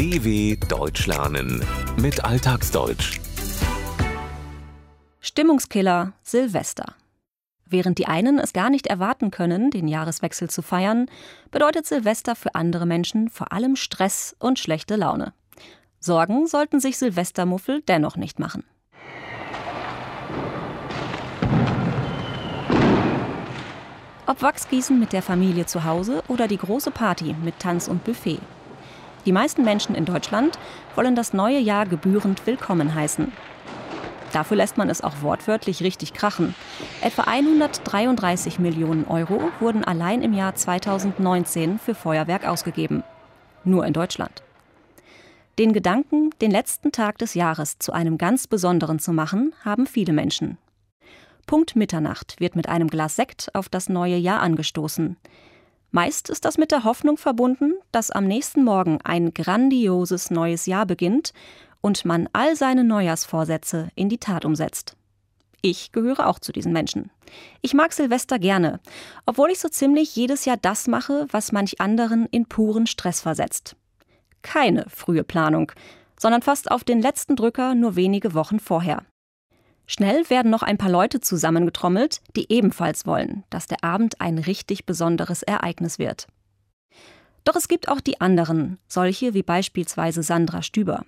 DW Deutsch lernen mit Alltagsdeutsch. Stimmungskiller Silvester. Während die einen es gar nicht erwarten können, den Jahreswechsel zu feiern, bedeutet Silvester für andere Menschen vor allem Stress und schlechte Laune. Sorgen sollten sich Silvestermuffel dennoch nicht machen. Ob Wachsgießen mit der Familie zu Hause oder die große Party mit Tanz und Buffet. Die meisten Menschen in Deutschland wollen das neue Jahr gebührend willkommen heißen. Dafür lässt man es auch wortwörtlich richtig krachen. Etwa 133 Millionen Euro wurden allein im Jahr 2019 für Feuerwerk ausgegeben. Nur in Deutschland. Den Gedanken, den letzten Tag des Jahres zu einem ganz besonderen zu machen, haben viele Menschen. Punkt Mitternacht wird mit einem Glas Sekt auf das neue Jahr angestoßen. Meist ist das mit der Hoffnung verbunden, dass am nächsten Morgen ein grandioses neues Jahr beginnt und man all seine Neujahrsvorsätze in die Tat umsetzt. Ich gehöre auch zu diesen Menschen. Ich mag Silvester gerne, obwohl ich so ziemlich jedes Jahr das mache, was manch anderen in puren Stress versetzt. Keine frühe Planung, sondern fast auf den letzten Drücker nur wenige Wochen vorher. Schnell werden noch ein paar Leute zusammengetrommelt, die ebenfalls wollen, dass der Abend ein richtig besonderes Ereignis wird. Doch es gibt auch die anderen, solche wie beispielsweise Sandra Stüber.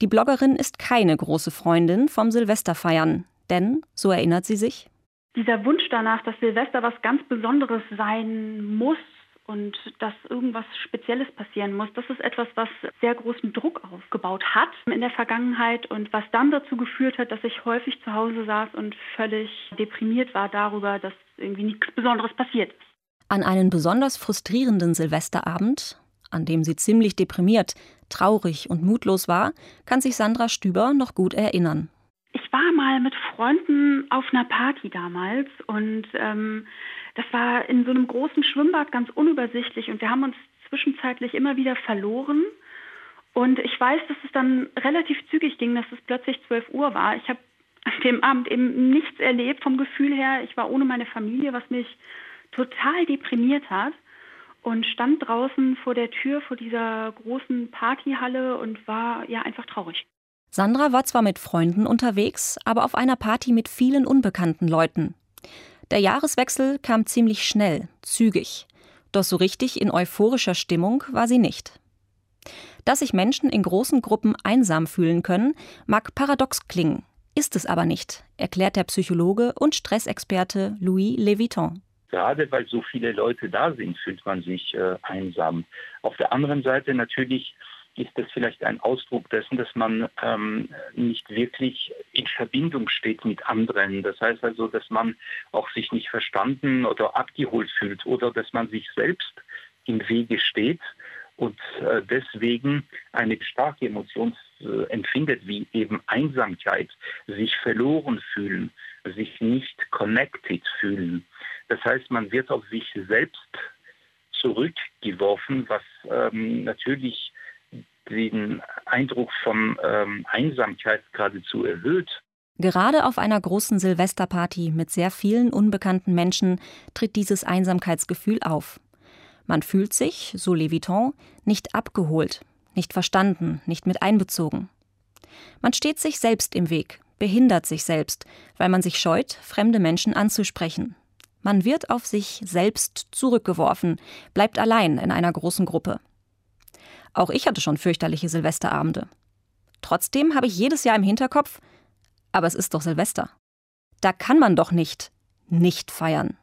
Die Bloggerin ist keine große Freundin vom Silvesterfeiern, denn, so erinnert sie sich, dieser Wunsch danach, dass Silvester was ganz Besonderes sein muss, und dass irgendwas Spezielles passieren muss. Das ist etwas, was sehr großen Druck aufgebaut hat in der Vergangenheit und was dann dazu geführt hat, dass ich häufig zu Hause saß und völlig deprimiert war darüber, dass irgendwie nichts Besonderes passiert ist. An einen besonders frustrierenden Silvesterabend, an dem sie ziemlich deprimiert, traurig und mutlos war, kann sich Sandra Stüber noch gut erinnern. Ich war mal mit Freunden auf einer Party damals und ähm, das war in so einem großen Schwimmbad ganz unübersichtlich und wir haben uns zwischenzeitlich immer wieder verloren. Und ich weiß, dass es dann relativ zügig ging, dass es plötzlich 12 Uhr war. Ich habe an dem Abend eben nichts erlebt vom Gefühl her. Ich war ohne meine Familie, was mich total deprimiert hat und stand draußen vor der Tür vor dieser großen Partyhalle und war ja einfach traurig. Sandra war zwar mit Freunden unterwegs, aber auf einer Party mit vielen unbekannten Leuten. Der Jahreswechsel kam ziemlich schnell, zügig. Doch so richtig in euphorischer Stimmung war sie nicht. Dass sich Menschen in großen Gruppen einsam fühlen können, mag paradox klingen, ist es aber nicht, erklärt der Psychologe und Stressexperte Louis Leviton. Gerade weil so viele Leute da sind, fühlt man sich äh, einsam. Auf der anderen Seite natürlich ist das vielleicht ein Ausdruck dessen, dass man ähm, nicht wirklich in Verbindung steht mit anderen. Das heißt also, dass man auch sich nicht verstanden oder abgeholt fühlt oder dass man sich selbst im Wege steht und äh, deswegen eine starke Emotion äh, empfindet, wie eben Einsamkeit, sich verloren fühlen, sich nicht connected fühlen. Das heißt, man wird auf sich selbst zurückgeworfen, was ähm, natürlich den Eindruck von ähm, Einsamkeit geradezu erhöht. Gerade auf einer großen Silvesterparty mit sehr vielen unbekannten Menschen tritt dieses Einsamkeitsgefühl auf. Man fühlt sich, so Leviton, nicht abgeholt, nicht verstanden, nicht mit einbezogen. Man steht sich selbst im Weg, behindert sich selbst, weil man sich scheut, fremde Menschen anzusprechen. Man wird auf sich selbst zurückgeworfen, bleibt allein in einer großen Gruppe. Auch ich hatte schon fürchterliche Silvesterabende. Trotzdem habe ich jedes Jahr im Hinterkopf, aber es ist doch Silvester. Da kann man doch nicht nicht feiern.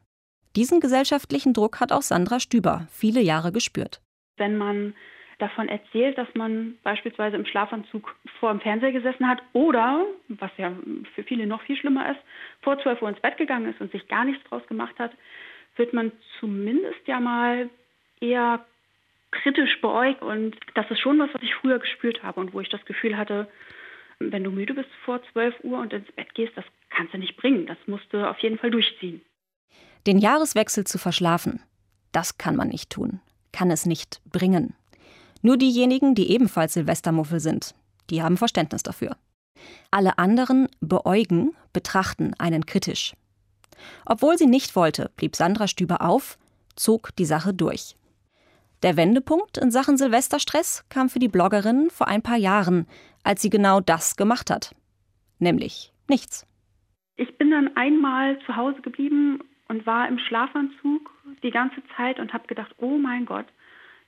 Diesen gesellschaftlichen Druck hat auch Sandra Stüber viele Jahre gespürt. Wenn man davon erzählt, dass man beispielsweise im Schlafanzug vor dem Fernseher gesessen hat oder, was ja für viele noch viel schlimmer ist, vor 12 Uhr ins Bett gegangen ist und sich gar nichts draus gemacht hat, wird man zumindest ja mal eher kritisch beäugt. Und das ist schon was, was ich früher gespürt habe und wo ich das Gefühl hatte, wenn du müde bist vor 12 Uhr und ins Bett gehst, das kannst du nicht bringen. Das musst du auf jeden Fall durchziehen. Den Jahreswechsel zu verschlafen, das kann man nicht tun, kann es nicht bringen. Nur diejenigen, die ebenfalls Silvestermuffel sind, die haben Verständnis dafür. Alle anderen beäugen, betrachten einen kritisch. Obwohl sie nicht wollte, blieb Sandra Stüber auf, zog die Sache durch. Der Wendepunkt in Sachen Silvesterstress kam für die Bloggerin vor ein paar Jahren, als sie genau das gemacht hat. Nämlich nichts. Ich bin dann einmal zu Hause geblieben und war im Schlafanzug die ganze Zeit und habe gedacht, oh mein Gott,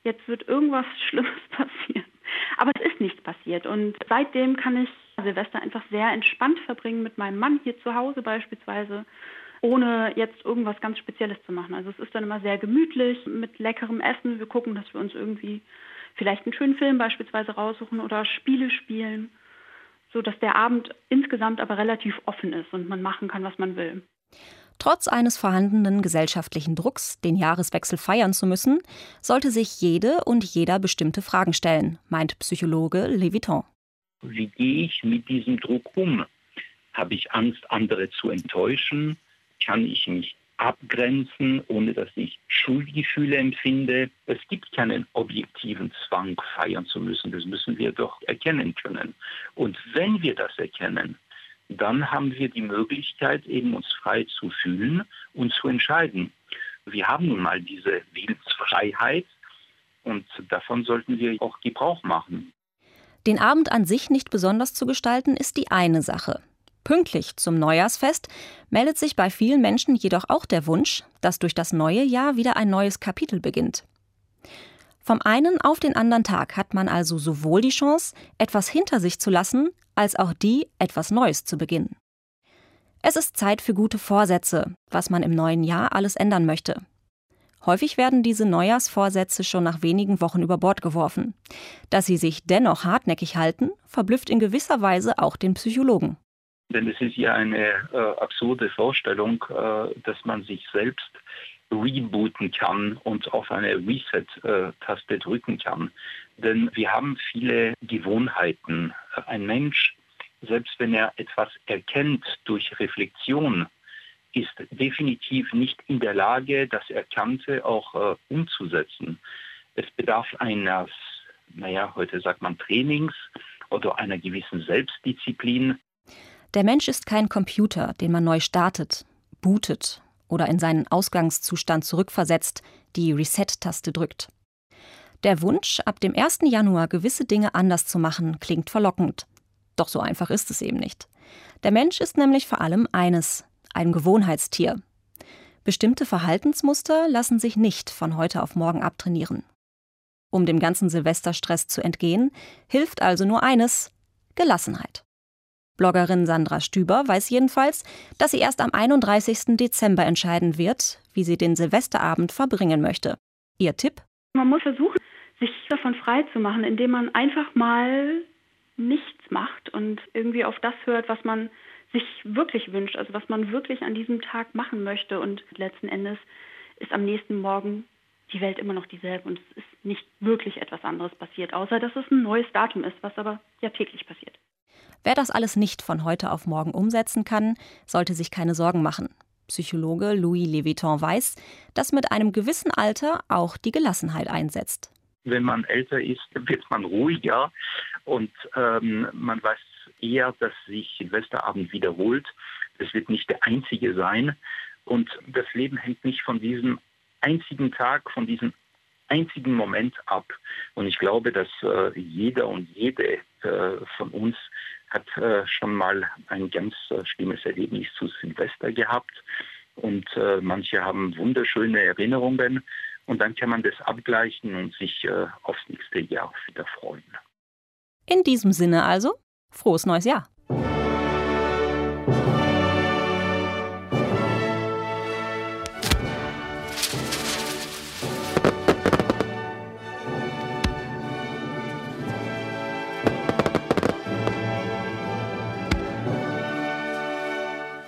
jetzt wird irgendwas Schlimmes passieren. Aber es ist nichts passiert. Und seitdem kann ich Silvester einfach sehr entspannt verbringen mit meinem Mann hier zu Hause beispielsweise, ohne jetzt irgendwas ganz Spezielles zu machen. Also es ist dann immer sehr gemütlich mit leckerem Essen. Wir gucken, dass wir uns irgendwie vielleicht einen schönen Film beispielsweise raussuchen oder Spiele spielen, so dass der Abend insgesamt aber relativ offen ist und man machen kann, was man will. Trotz eines vorhandenen gesellschaftlichen Drucks, den Jahreswechsel feiern zu müssen, sollte sich jede und jeder bestimmte Fragen stellen, meint Psychologe Leviton. Wie gehe ich mit diesem Druck um? Habe ich Angst, andere zu enttäuschen? Kann ich mich abgrenzen, ohne dass ich Schuldgefühle empfinde? Es gibt keinen objektiven Zwang, feiern zu müssen. Das müssen wir doch erkennen können. Und wenn wir das erkennen, dann haben wir die Möglichkeit, eben uns frei zu fühlen und zu entscheiden. Wir haben nun mal diese Willensfreiheit und davon sollten wir auch Gebrauch machen. Den Abend an sich nicht besonders zu gestalten, ist die eine Sache. Pünktlich zum Neujahrsfest meldet sich bei vielen Menschen jedoch auch der Wunsch, dass durch das neue Jahr wieder ein neues Kapitel beginnt. Vom einen auf den anderen Tag hat man also sowohl die Chance, etwas hinter sich zu lassen, als auch die, etwas Neues zu beginnen. Es ist Zeit für gute Vorsätze, was man im neuen Jahr alles ändern möchte. Häufig werden diese Neujahrsvorsätze schon nach wenigen Wochen über Bord geworfen. Dass sie sich dennoch hartnäckig halten, verblüfft in gewisser Weise auch den Psychologen. Denn es ist ja eine äh, absurde Vorstellung, äh, dass man sich selbst rebooten kann und auf eine Reset-Taste drücken kann. Denn wir haben viele Gewohnheiten. Ein Mensch, selbst wenn er etwas erkennt durch Reflexion, ist definitiv nicht in der Lage, das Erkannte auch äh, umzusetzen. Es bedarf eines, naja, heute sagt man Trainings oder einer gewissen Selbstdisziplin. Der Mensch ist kein Computer, den man neu startet, bootet oder in seinen Ausgangszustand zurückversetzt, die Reset-Taste drückt. Der Wunsch, ab dem 1. Januar gewisse Dinge anders zu machen, klingt verlockend. Doch so einfach ist es eben nicht. Der Mensch ist nämlich vor allem eines, ein Gewohnheitstier. Bestimmte Verhaltensmuster lassen sich nicht von heute auf morgen abtrainieren. Um dem ganzen Silvesterstress zu entgehen, hilft also nur eines Gelassenheit. Bloggerin Sandra Stüber weiß jedenfalls, dass sie erst am 31. Dezember entscheiden wird, wie sie den Silvesterabend verbringen möchte. Ihr Tipp? Man muss versuchen, sich davon frei zu machen, indem man einfach mal nichts macht und irgendwie auf das hört, was man sich wirklich wünscht, also was man wirklich an diesem Tag machen möchte. Und letzten Endes ist am nächsten Morgen die Welt immer noch dieselbe und es ist nicht wirklich etwas anderes passiert, außer dass es ein neues Datum ist, was aber ja täglich passiert. Wer das alles nicht von heute auf morgen umsetzen kann, sollte sich keine Sorgen machen. Psychologe Louis Leviton weiß, dass mit einem gewissen Alter auch die Gelassenheit einsetzt. Wenn man älter ist, wird man ruhiger und ähm, man weiß eher, dass sich Silvesterabend wiederholt. Es wird nicht der einzige sein. Und das Leben hängt nicht von diesem einzigen Tag, von diesem einzigen Moment ab. Und ich glaube, dass äh, jeder und jede äh, von uns hat äh, schon mal ein ganz äh, schlimmes Erlebnis zu Silvester gehabt und äh, manche haben wunderschöne Erinnerungen und dann kann man das abgleichen und sich äh, aufs nächste Jahr wieder freuen. In diesem Sinne also, frohes neues Jahr.